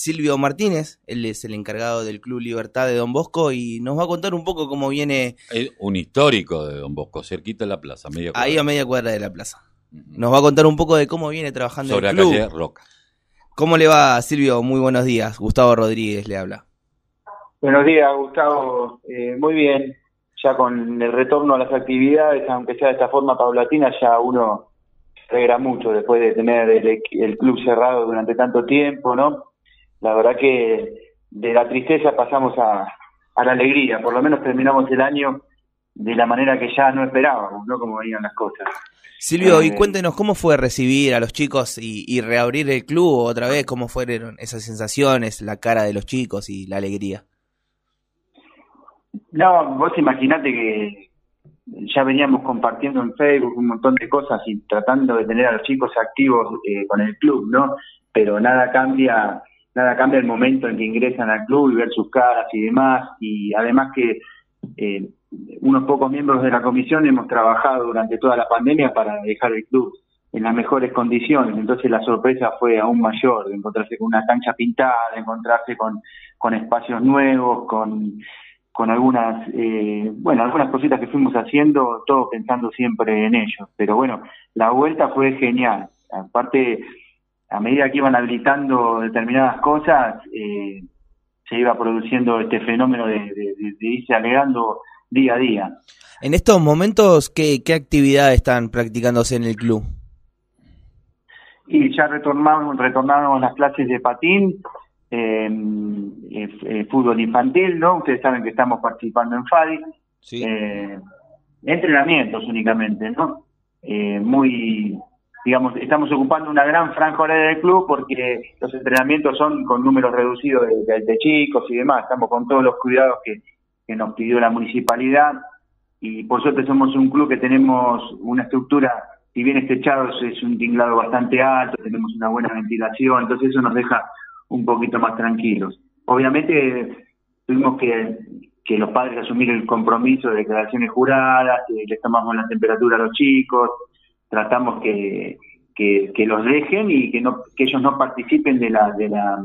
Silvio Martínez, él es el encargado del Club Libertad de Don Bosco y nos va a contar un poco cómo viene... Es un histórico de Don Bosco, cerquita de la plaza, media Ahí a media cuadra de la plaza. Nos va a contar un poco de cómo viene trabajando Sobre el club. la calle Roca. ¿Cómo le va, Silvio? Muy buenos días. Gustavo Rodríguez le habla. Buenos días, Gustavo. Eh, muy bien. Ya con el retorno a las actividades, aunque sea de esta forma paulatina, ya uno se alegra mucho después de tener el, el club cerrado durante tanto tiempo, ¿no? La verdad que de la tristeza pasamos a, a la alegría. Por lo menos terminamos el año de la manera que ya no esperábamos, ¿no? Como venían las cosas. Silvio, y Eh, cuéntenos cómo fue recibir a los chicos y, y reabrir el club otra vez, cómo fueron esas sensaciones, la cara de los chicos y la alegría. No, vos imaginate que ya veníamos compartiendo en Facebook un montón de cosas y tratando de tener a los chicos activos eh, con el club, ¿no? Pero nada cambia, nada cambia el momento en que ingresan al club y ver sus caras y demás. Y además que eh, unos pocos miembros de la comisión hemos trabajado durante toda la pandemia para dejar el club en las mejores condiciones. Entonces la sorpresa fue aún mayor, de encontrarse con una cancha pintada, de encontrarse con, con espacios nuevos, con con algunas, eh, bueno, algunas cositas que fuimos haciendo, todo pensando siempre en ellos. Pero bueno, la vuelta fue genial. Aparte, a medida que iban habilitando determinadas cosas, eh, se iba produciendo este fenómeno de, de- de- de irse alegando día a día. En estos momentos, ¿qué, qué actividades están practicándose en el club? Y ya retornamos, retornamos las clases de patín, eh, eh, eh, fútbol infantil, ¿no? Ustedes saben que estamos participando en FADI. Sí. entrenamientos únicamente, ¿no? Muy, digamos, estamos ocupando una gran franja horaria del club porque los entrenamientos son con números reducidos de, chicos y demás, estamos con todos los cuidados que, que nos pidió la municipalidad y por suerte somos un club que tenemos una estructura, si bien estrechados es un tinglado bastante alto, tenemos una buena ventilación, entonces eso nos deja un poquito más tranquilos. Obviamente tuvimos que, que los padres asumir el compromiso de declaraciones juradas, eh, les tomamos la temperatura a los chicos, tratamos que, que, que los dejen y que no que ellos no participen de la de la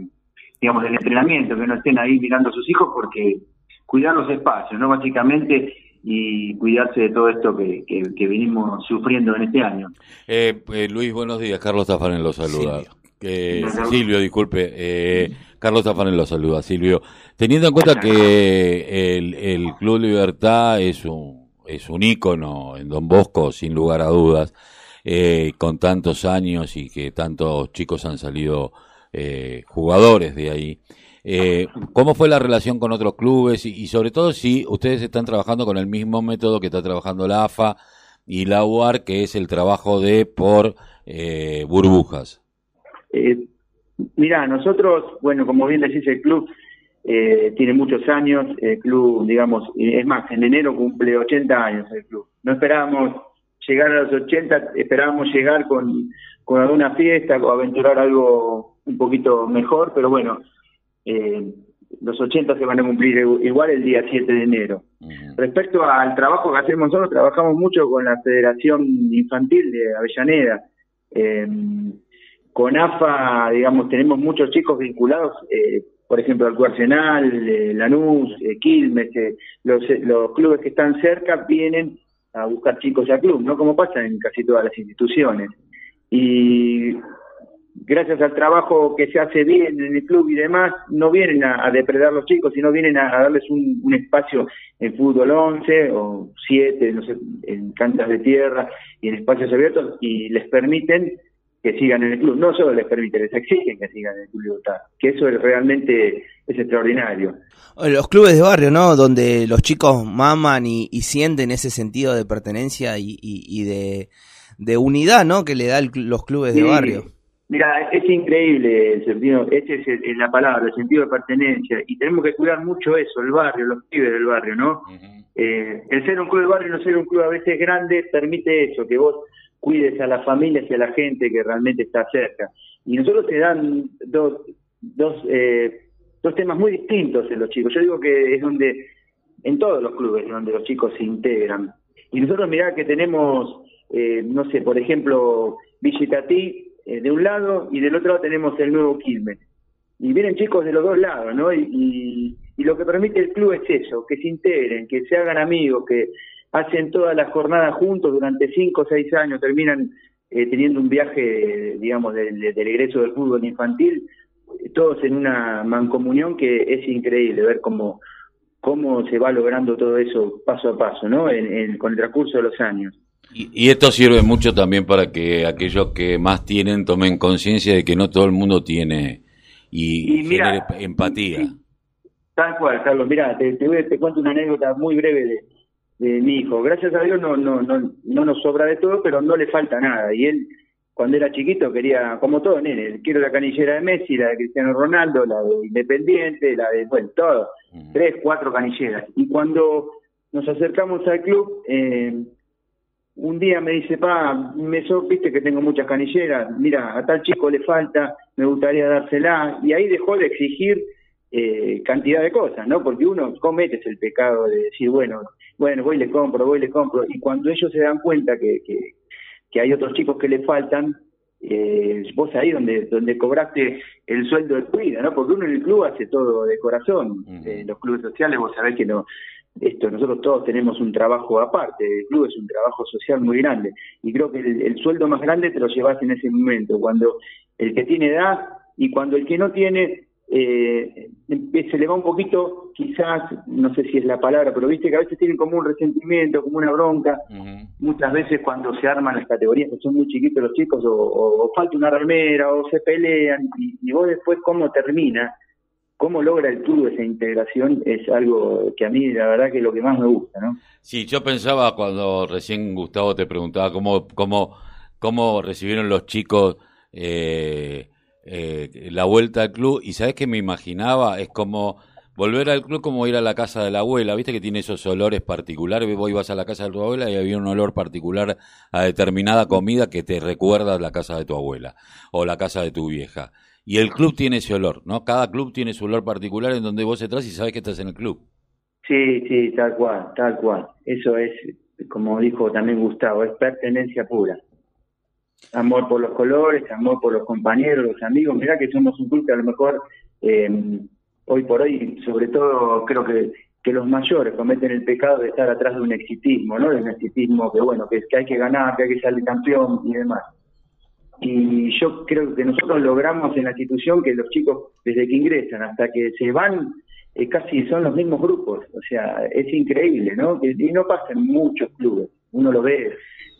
digamos del entrenamiento, que no estén ahí mirando a sus hijos porque cuidar los espacios, ¿no? Básicamente y cuidarse de todo esto que, que, que venimos sufriendo en este año. Eh, eh, Luis, buenos días. Carlos Tafanel lo saluda. Silvio. Eh, Silvio, disculpe. Eh, Carlos Tafanel lo saluda. Silvio, teniendo en cuenta que el, el Club Libertad es un, es un ícono en Don Bosco, sin lugar a dudas, eh, con tantos años y que tantos chicos han salido eh, jugadores de ahí. Eh, ¿Cómo fue la relación con otros clubes y, y sobre todo si ustedes están trabajando con el mismo método que está trabajando la AFA y la UAR, que es el trabajo de por eh, burbujas? Eh, mira, nosotros, bueno, como bien decís, el club eh, tiene muchos años, el club, digamos, es más, en enero cumple 80 años el club. No esperábamos llegar a los 80, esperábamos llegar con, con alguna fiesta o aventurar algo un poquito mejor, pero bueno, eh, los 80 se van a cumplir igual el día 7 de enero. Respecto al trabajo que hacemos nosotros, trabajamos mucho con la Federación Infantil de Avellaneda. Eh, con AFA, digamos, tenemos muchos chicos vinculados, eh, por ejemplo, Club Arsenal, eh, Lanús, eh, Quilmes, eh, los, eh, los clubes que están cerca vienen a buscar chicos al club, ¿no? Como pasa en casi todas las instituciones. Y gracias al trabajo que se hace bien en el club y demás, no vienen a, depredar los chicos, sino vienen a, a darles un, un espacio en fútbol 11 o 7, no sé, en canchas de tierra y en espacios abiertos y les permiten que sigan en el club. No solo les permiten, les exigen que sigan en el club Libertad, que eso es realmente es extraordinario. Los clubes de barrio, ¿no? Donde los chicos maman y, y sienten ese sentido de pertenencia y, y- y de, de unidad, ¿no? Que le da el cl- los clubes de barrio. Mira, es increíble el sentido, esa es el- la palabra, el sentido de pertenencia, y tenemos que cuidar mucho eso, el barrio, los pibes del barrio, ¿no? Eh, el ser un club de barrio y no ser un club a veces grande permite eso, que vos cuides a las familias y a la gente que realmente está cerca. Y nosotros te dan dos, dos, eh, dos temas muy distintos en los chicos. Yo digo que es donde, en todos los clubes, donde los chicos se integran. Y nosotros mirá que tenemos, eh, no sé, por ejemplo, Villa Itatí, eh, de un lado y del otro lado tenemos el nuevo Quilmes. y vienen chicos de los dos lados, ¿no? Y, y, lo que permite el club es eso, que se integren, que se hagan amigos, que hacen todas las jornadas juntos durante cinco o seis años, terminan eh, teniendo un viaje, digamos, del, del egreso del fútbol infantil, todos en una mancomunión que es increíble ver cómo, cómo se va logrando todo eso paso a paso, ¿no? En, con el transcurso de los años. Y, esto sirve mucho también para que aquellos que más tienen tomen conciencia de que no todo el mundo tiene y, genere empatía. tal cual, Carlos. Mira, te, te, cuento una anécdota muy breve de, de mi hijo. Gracias a Dios no, no, no, no nos sobra de todo, pero no le falta nada. Y él cuando era chiquito quería, como todo nene, quiero la canillera de Messi, la de Cristiano Ronaldo, la de Independiente, la de, bueno, todo, tres, cuatro canilleras. Y cuando nos acercamos al club, eh, un día me dice, pa, me so, viste que tengo muchas canilleras, mira, a tal chico le falta, me gustaría dársela, y ahí dejó de exigir eh, cantidad de cosas, ¿no? Porque uno comete el pecado de decir, bueno, bueno, voy y le compro, voy y le compro, y cuando ellos se dan cuenta que, que que hay otros chicos que le faltan, eh, vos ahí donde donde cobraste el sueldo de tu vida, ¿no? Porque uno en el club hace todo de corazón. Eh, los clubes sociales, vos sabés que no esto nosotros todos tenemos un trabajo aparte, el club es un trabajo social muy grande y creo que el, sueldo más grande te lo llevas en ese momento, cuando el que tiene edad y cuando el que no tiene eh, se le va un poquito, quizás, no sé si es la palabra, pero viste que a veces tienen como un resentimiento, como una bronca. Muchas veces cuando se arman las categorías, que son muy chiquitos los chicos, o, falta una remera, o se pelean, y, vos después cómo termina, cómo logra el club esa integración, es algo que a mí la verdad que es lo que más me gusta, ¿no? Sí, yo pensaba cuando recién Gustavo te preguntaba cómo, cómo, cómo recibieron los chicos... Eh, eh, la vuelta al club y sabes que me imaginaba es como volver al club como ir a la casa de la abuela, viste que tiene esos olores particulares, vos ibas a la casa de tu abuela y había un olor particular a determinada comida que te recuerda la casa de tu abuela o la casa de tu vieja. Y el club tiene ese olor, ¿no? Cada club tiene su olor particular en donde vos entras y sabes que estás en el club. Sí, sí, tal cual, tal cual. Eso es, como dijo también Gustavo, es pertenencia pura amor por los colores, amor por los compañeros, los amigos. Mirá que somos un club que a lo mejor eh, hoy por hoy, sobre todo, creo que, que los mayores cometen el pecado de estar atrás de un exitismo, ¿no? De un exitismo que, bueno, que, que hay que ganar, que hay que salir campeón y demás. Y yo creo que nosotros logramos en la institución que los chicos, desde que ingresan hasta que se van, eh, casi son los mismos grupos. O sea, es increíble, ¿no? Y no pasa en muchos clubes. Uno lo ve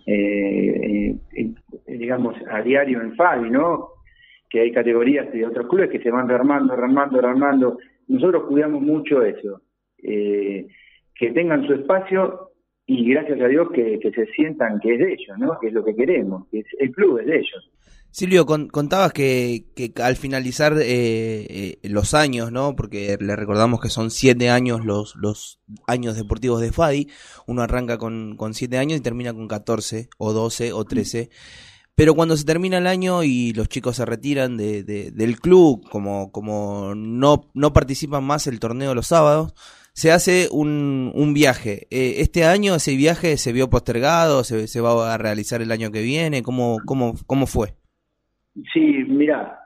eh, digamos, a diario en Fabi, ¿no? Que hay categorías de otros clubes que se van rearmando, rearmando, rearmando. Nosotros cuidamos mucho eso, eh, que tengan su espacio y gracias a Dios que, se sientan que es de ellos, ¿no? Que es lo que queremos, que es, el club es de ellos. Silvio, contabas que, que, al finalizar eh, eh, los años, ¿no? Porque le recordamos que son siete años los, los años deportivos de FADI. Uno arranca con, con siete años y termina con 14 o 12 o 13. Pero cuando se termina el año y los chicos se retiran de, del club, como, no, no participan más el torneo los sábados, se hace un, un viaje. Eh, ¿Este año ese viaje se vio postergado? ¿Se, se va a realizar el año que viene? ¿Cómo, cómo, cómo fue? Sí, mira,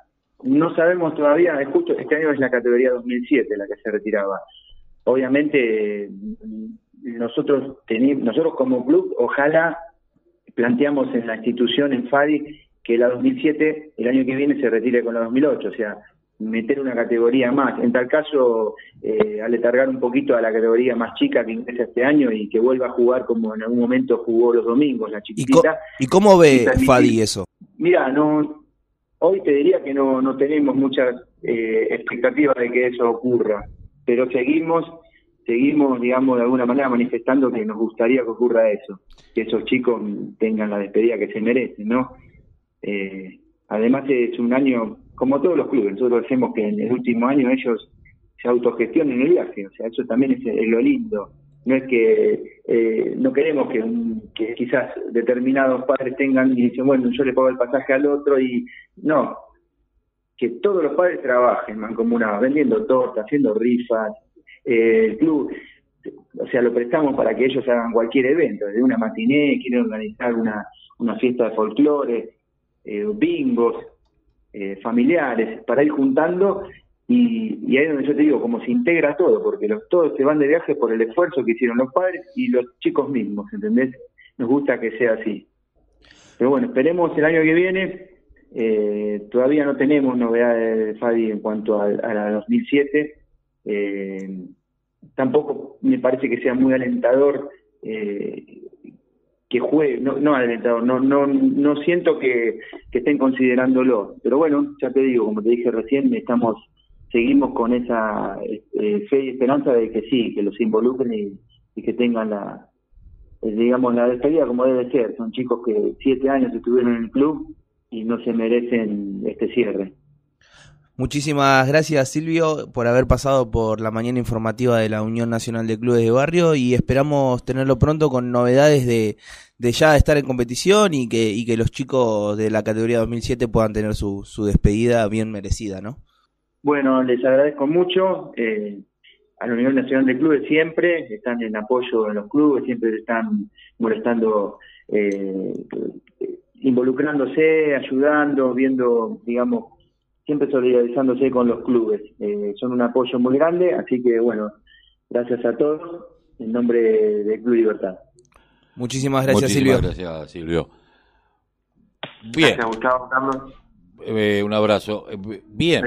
no sabemos todavía, justo este año es la categoría 2007 la que se retiraba. Obviamente nosotros nosotros como club, ojalá planteamos en la institución en FADI que la 2007 el año que viene se retire con la 2008, o sea, meter una categoría más. En tal caso, eh, aletargar un poquito a la categoría más chica que ingresa este año y que vuelva a jugar como en algún momento jugó los domingos, la chiquitita. ¿Y, cómo ve Fadi eso? Mira, no, Hoy te diría que no, no tenemos muchas eh, expectativas de que eso ocurra, pero seguimos, seguimos, digamos, de alguna manera manifestando que nos gustaría que ocurra eso, que esos chicos tengan la despedida que se merecen, ¿no? Eh, además es un año, como todos los clubes, nosotros hacemos que en el último año ellos se autogestionen el viaje, o sea, eso también es lo lindo no es que eh, no queremos que, quizás determinados padres tengan y dicen, bueno, yo le pago el pasaje al otro y no, que todos los padres trabajen mancomunados, vendiendo tortas, haciendo rifas, eh, el club, o sea, lo prestamos para que ellos hagan cualquier evento, desde una matiné, quieren organizar una, una fiesta de folclore, eh, bingos, eh, familiares, para ir juntando y, ahí es donde yo te digo, como se integra todo, porque los, todos se van de viaje por el esfuerzo que hicieron los padres y los chicos mismos, ¿entendés? Nos gusta que sea así. Pero bueno, esperemos el año que viene. Eh, todavía no tenemos novedades de Fadi en cuanto a, a la 2007. Eh, tampoco me parece que sea muy alentador eh, que juegue, no, no alentador, no, no, no siento que, estén considerándolo. Pero bueno, ya te digo, como te dije recién, estamos seguimos con esa eh, fe y esperanza de que sí, que los involucren y, y que tengan la, eh, digamos, la despedida como debe ser. Son chicos que siete años estuvieron en el club y no se merecen este cierre. Muchísimas gracias Silvio por haber pasado por la mañana informativa de la Unión Nacional de Clubes de Barrio y esperamos tenerlo pronto con novedades de, de ya estar en competición y que, y que los chicos de la categoría 2007 puedan tener su, su despedida bien merecida, ¿no? Bueno, les agradezco mucho. Eh, a la Unión Nacional de Clubes siempre, están en apoyo en los clubes, siempre están molestando, eh, involucrándose, ayudando, viendo, digamos, siempre solidarizándose con los clubes. Eh, son un apoyo muy grande, así que bueno, gracias a todos, en nombre de Club Libertad. Muchísimas gracias, Muchísimas Silvio. Gracias, Silvio. Bien. Gracias, Gustavo, Carlos. Eh, un abrazo. Bien.